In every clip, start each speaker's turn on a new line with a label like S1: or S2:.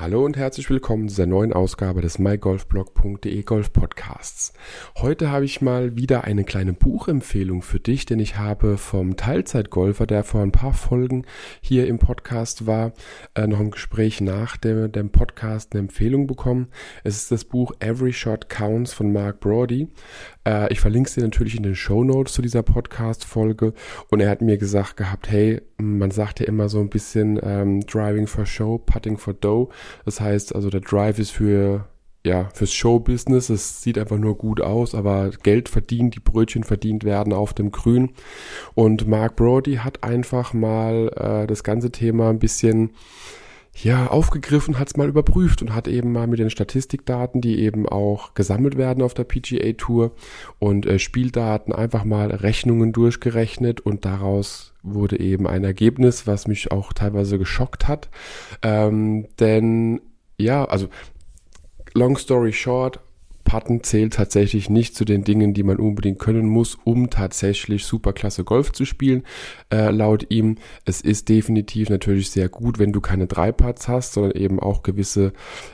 S1: Hallo und herzlich willkommen zu dieser neuen Ausgabe des mygolfblog.de Golf Podcasts. Heute habe ich mal wieder eine kleine Buchempfehlung für dich, denn ich habe vom Teilzeitgolfer, der vor ein paar Folgen hier im Podcast war, äh, noch im Gespräch nach dem, dem Podcast eine Empfehlung bekommen. Es ist das Buch Every Shot Counts von Mark Brody. Äh, ich verlinke es dir natürlich in den Show Notes zu dieser Podcast-Folge und er hat mir gesagt gehabt, hey, man sagt ja immer so ein bisschen ähm, Driving for Show, Putting for Dough. Das heißt also, der Drive ist für ja, fürs Showbusiness. Es sieht einfach nur gut aus, aber Geld verdient, die Brötchen verdient werden auf dem Grün. Und Mark Brody hat einfach mal äh, das ganze Thema ein bisschen ja, aufgegriffen, hat es mal überprüft und hat eben mal mit den Statistikdaten, die eben auch gesammelt werden auf der PGA Tour und äh, Spieldaten einfach mal Rechnungen durchgerechnet und daraus wurde eben ein Ergebnis, was mich auch teilweise geschockt hat. Ähm, denn ja, also long story short, Putten zählt tatsächlich nicht zu den Dingen, die man unbedingt können muss, um tatsächlich superklasse Golf zu spielen. Äh, laut ihm, es ist definitiv natürlich sehr gut, wenn du keine drei Putts hast, sondern eben auch gewisse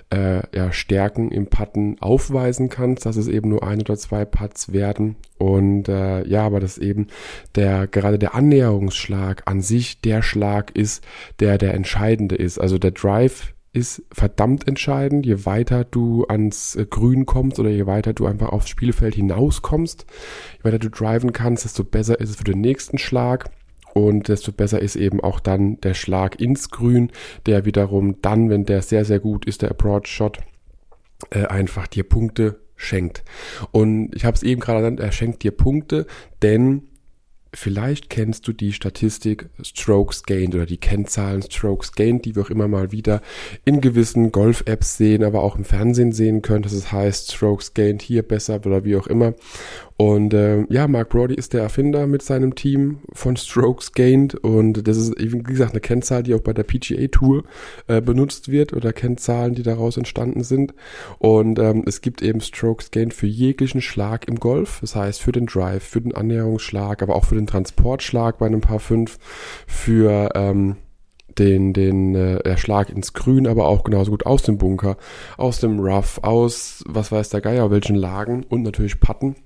S1: äh, ja, Stärken im Putten aufweisen kannst, dass es eben nur ein oder zwei Putts werden. Und äh, ja, aber dass eben der gerade der Annäherungsschlag an sich der Schlag ist, der der entscheidende ist. Also der Drive ist verdammt entscheidend. Je weiter du ans äh, Grün kommst oder je weiter du einfach aufs Spielfeld hinauskommst, je weiter du driven kannst, desto besser ist es für den nächsten Schlag. Und desto besser ist eben auch dann der Schlag ins Grün, der wiederum dann, wenn der sehr, sehr gut ist, der Approach Shot, äh, einfach dir Punkte schenkt. Und ich habe es eben gerade genannt, er schenkt dir Punkte, denn Vielleicht kennst du die Statistik Strokes Gained oder die Kennzahlen Strokes Gained, die wir auch immer mal wieder in gewissen Golf-Apps sehen, aber auch im Fernsehen sehen können. Das heißt Strokes Gained hier besser oder wie auch immer. Und äh, ja, Mark Brody ist der Erfinder mit seinem Team von Strokes Gained und das ist, wie gesagt, eine Kennzahl, die auch bei der PGA Tour äh, benutzt wird oder Kennzahlen, die daraus entstanden sind. Und ähm, es gibt eben Strokes Gained für jeglichen Schlag im Golf, das heißt für den Drive, für den Annäherungsschlag, aber auch für den Transportschlag bei einem Paar 5, für ähm, den, den äh, Schlag ins Grün, aber auch genauso gut aus dem Bunker, aus dem Rough, aus was weiß der Geier, welchen Lagen und natürlich Patten.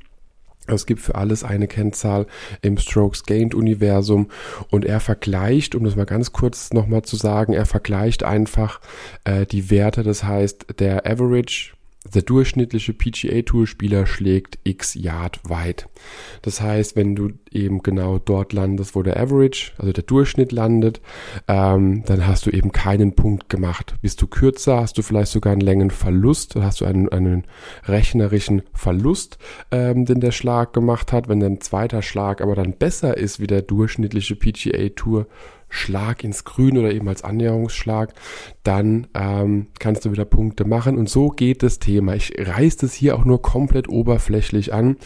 S1: Es gibt für alles eine Kennzahl im Strokes Gained Universum und er vergleicht, um das mal ganz kurz nochmal zu sagen, er vergleicht einfach äh, die Werte, das heißt der Average der durchschnittliche PGA Tour Spieler schlägt x Yard weit. Das heißt, wenn du eben genau dort landest, wo der Average, also der Durchschnitt landet, ähm, dann hast du eben keinen Punkt gemacht. Bist du kürzer, hast du vielleicht sogar einen Längenverlust, dann hast du einen, einen rechnerischen Verlust, ähm, den der Schlag gemacht hat. Wenn dein zweiter Schlag aber dann besser ist wie der durchschnittliche PGA Tour Schlag ins Grün oder eben als Annäherungsschlag, dann ähm, kannst du wieder Punkte machen. Und so geht das Thema. Ich reiß das hier auch nur komplett oberflächlich an,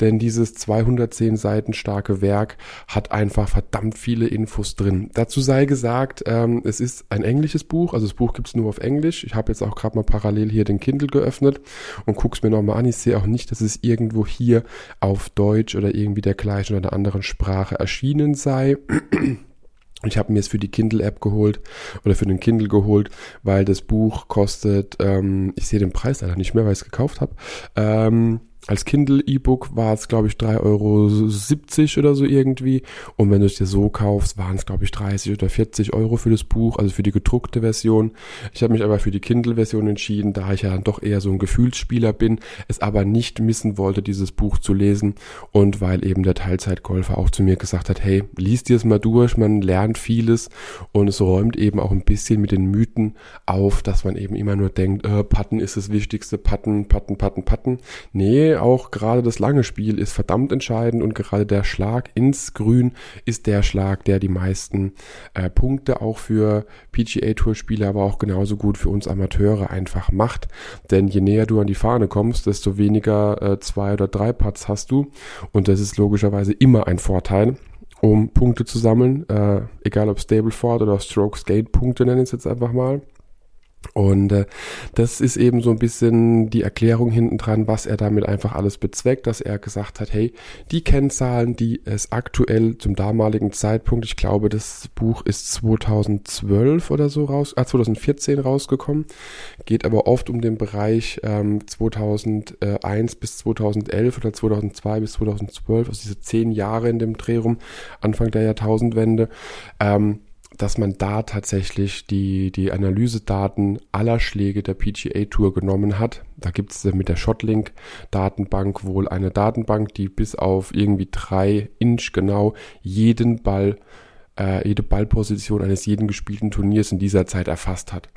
S1: denn dieses 210 Seiten starke Werk hat einfach verdammt viele Infos drin. Dazu sei gesagt, ähm, es ist ein englisches Buch, also das Buch gibt's nur auf Englisch. Ich habe jetzt auch gerade mal parallel hier den Kindle geöffnet und guck's mir nochmal an. Ich sehe auch nicht, dass es irgendwo hier auf Deutsch oder irgendwie der gleichen oder einer anderen Sprache erschienen sei. Ich habe mir es für die Kindle-App geholt oder für den Kindle geholt, weil das Buch kostet, ähm, ich sehe den Preis leider nicht mehr, weil ich es gekauft habe, ähm, als Kindle-E-Book war es, glaube ich, 3,70 Euro oder so irgendwie. Und wenn du es dir so kaufst, waren es, glaube ich, 30 oder 40 Euro für das Buch, also für die gedruckte Version. Ich habe mich aber für die Kindle-Version entschieden, da ich ja dann doch eher so ein Gefühlsspieler bin, es aber nicht missen wollte, dieses Buch zu lesen. Und weil eben der Teilzeitgolfer auch zu mir gesagt hat, hey, lies dir es mal durch, man lernt vieles und es räumt eben auch ein bisschen mit den Mythen auf, dass man eben immer nur denkt, äh, Patten ist das Wichtigste, Patten, Patten, Patten, Patten. Nee, auch gerade das lange Spiel ist verdammt entscheidend und gerade der Schlag ins Grün ist der Schlag, der die meisten äh, Punkte auch für PGA Tour Spieler, aber auch genauso gut für uns Amateure einfach macht. Denn je näher du an die Fahne kommst, desto weniger äh, zwei oder drei Putts hast du und das ist logischerweise immer ein Vorteil um Punkte zu sammeln, äh, egal ob Stableford oder Strokes Gate Punkte nennen es jetzt einfach mal. Und äh, das ist eben so ein bisschen die Erklärung hinten dran, was er damit einfach alles bezweckt, dass er gesagt hat, hey, die Kennzahlen, die es aktuell zum damaligen Zeitpunkt, ich glaube, das Buch ist 2012 oder so raus, äh, 2014 rausgekommen, geht aber oft um den Bereich ähm, 2001 bis 2011 oder 2002 bis 2012, also diese zehn Jahre in dem Dreh rum, Anfang der Jahrtausendwende. Ähm, dass man da tatsächlich die, die Analysedaten aller Schläge der PGA Tour genommen hat. Da gibt es mit der Shotlink Datenbank wohl eine Datenbank, die bis auf irgendwie drei Inch genau jeden Ball äh, jede Ballposition eines jeden gespielten Turniers in dieser Zeit erfasst hat.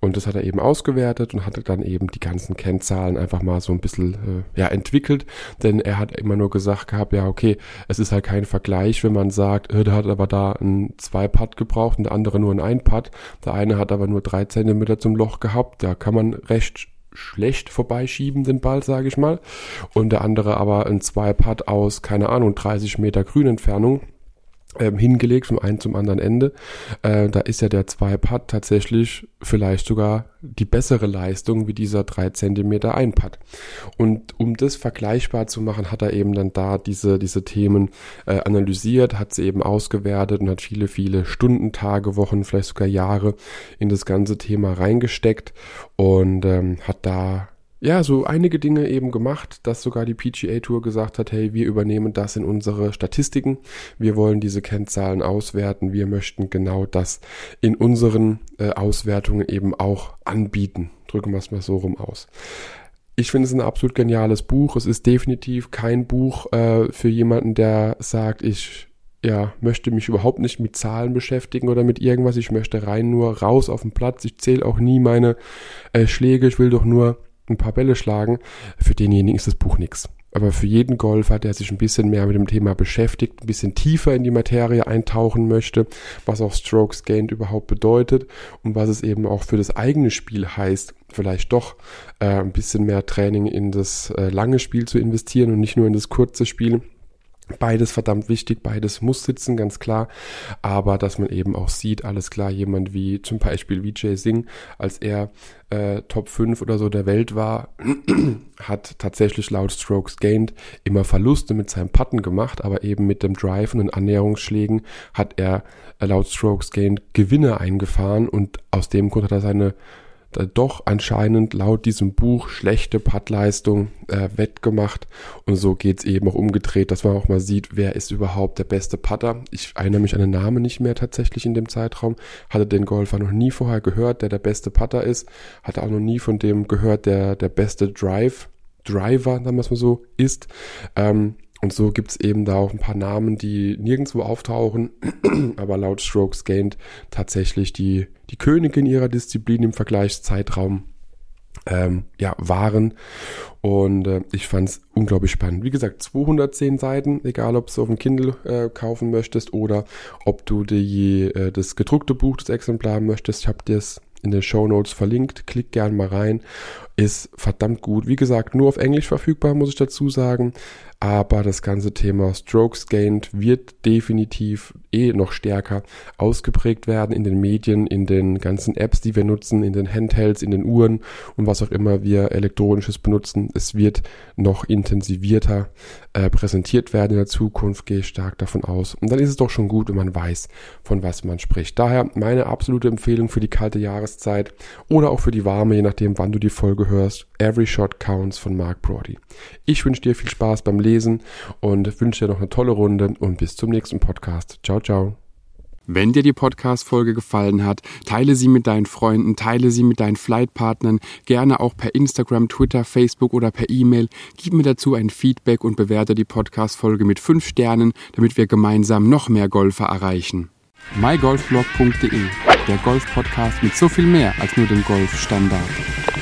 S1: Und das hat er eben ausgewertet und hatte dann eben die ganzen Kennzahlen einfach mal so ein bisschen äh, ja, entwickelt. Denn er hat immer nur gesagt gehabt, ja, okay, es ist halt kein Vergleich, wenn man sagt, äh, der hat aber da ein Zwei-Putt gebraucht und der andere nur ein Ein-Putt. Der eine hat aber nur drei Zentimeter zum Loch gehabt. Da kann man recht schlecht vorbeischieben, den Ball, sage ich mal. Und der andere aber ein Zwei-Putt aus, keine Ahnung, 30 Meter Grünentfernung ähm, hingelegt vom einen zum anderen Ende. Äh, da ist ja der Zwei-Putt tatsächlich vielleicht sogar die bessere Leistung wie dieser 3 cm Ein-Putt. Und um das vergleichbar zu machen, hat er eben dann da diese, diese Themen äh, analysiert, hat sie eben ausgewertet und hat viele, viele Stunden, Tage, Wochen, vielleicht sogar Jahre in das ganze Thema reingesteckt und ähm, hat da ja, so einige Dinge eben gemacht, dass sogar die PGA Tour gesagt hat, hey, wir übernehmen das in unsere Statistiken, wir wollen diese Kennzahlen auswerten, wir möchten genau das in unseren äh, Auswertungen eben auch anbieten. Drücken wir es mal so rum aus. Ich finde es ein absolut geniales Buch. Es ist definitiv kein Buch äh, für jemanden, der sagt, ich ja, möchte mich überhaupt nicht mit Zahlen beschäftigen oder mit irgendwas. Ich möchte rein nur raus auf den Platz. Ich zähle auch nie meine äh, Schläge. Ich will doch nur ein paar Bälle schlagen, für denjenigen ist das Buch nichts. Aber für jeden Golfer, der sich ein bisschen mehr mit dem Thema beschäftigt, ein bisschen tiefer in die Materie eintauchen möchte, was auch Strokes Gained überhaupt bedeutet und was es eben auch für das eigene Spiel heißt, vielleicht doch äh, ein bisschen mehr Training in das äh, lange Spiel zu investieren und nicht nur in das kurze Spiel, Beides verdammt wichtig, beides muss sitzen, ganz klar. Aber dass man eben auch sieht, alles klar, jemand wie zum Beispiel Vijay Singh, als er äh, Top 5 oder so der Welt war, hat tatsächlich laut Strokes Gained immer Verluste mit seinem Putten gemacht, aber eben mit dem Drive und den Annäherungsschlägen hat er äh, laut Strokes Gained Gewinne eingefahren und aus dem Grund hat er seine doch anscheinend laut diesem Buch schlechte Puttleistung äh, wettgemacht. Und so geht's eben auch umgedreht, dass man auch mal sieht, wer ist überhaupt der beste Putter. Ich erinnere mich an den Namen nicht mehr tatsächlich in dem Zeitraum. Hatte den Golfer noch nie vorher gehört, der der beste Putter ist. Hatte auch noch nie von dem gehört, der der beste Drive, Driver, sagen wir es mal so, ist. Ähm, und so gibt's eben da auch ein paar Namen, die nirgendwo auftauchen, aber laut Strokes Gained tatsächlich die, die Königin ihrer Disziplin im Vergleichszeitraum ähm, ja, waren. Und äh, ich fand's unglaublich spannend. Wie gesagt, 210 Seiten, egal ob du auf dem Kindle äh, kaufen möchtest oder ob du die, äh, das gedruckte Buch, das Exemplar möchtest. Ich habe dir es in den Show Notes verlinkt. Klick gern mal rein. Ist verdammt gut. Wie gesagt, nur auf Englisch verfügbar, muss ich dazu sagen aber das ganze Thema Strokes Gained wird definitiv eh noch stärker ausgeprägt werden in den Medien, in den ganzen Apps, die wir nutzen, in den Handhelds, in den Uhren und was auch immer wir elektronisches benutzen. Es wird noch intensivierter äh, präsentiert werden in der Zukunft, gehe ich stark davon aus. Und dann ist es doch schon gut, wenn man weiß, von was man spricht. Daher meine absolute Empfehlung für die kalte Jahreszeit oder auch für die warme, je nachdem, wann du die Hörst. Every Shot Counts von Mark Brody. Ich wünsche dir viel Spaß beim Lesen und wünsche dir noch eine tolle Runde und bis zum nächsten Podcast. Ciao, ciao.
S2: Wenn dir die Podcast-Folge gefallen hat, teile sie mit deinen Freunden, teile sie mit deinen Flightpartnern, gerne auch per Instagram, Twitter, Facebook oder per E-Mail. Gib mir dazu ein Feedback und bewerte die Podcast-Folge mit fünf Sternen, damit wir gemeinsam noch mehr Golfer erreichen. mygolfblog.de, der Golf-Podcast mit so viel mehr als nur dem Golfstandard.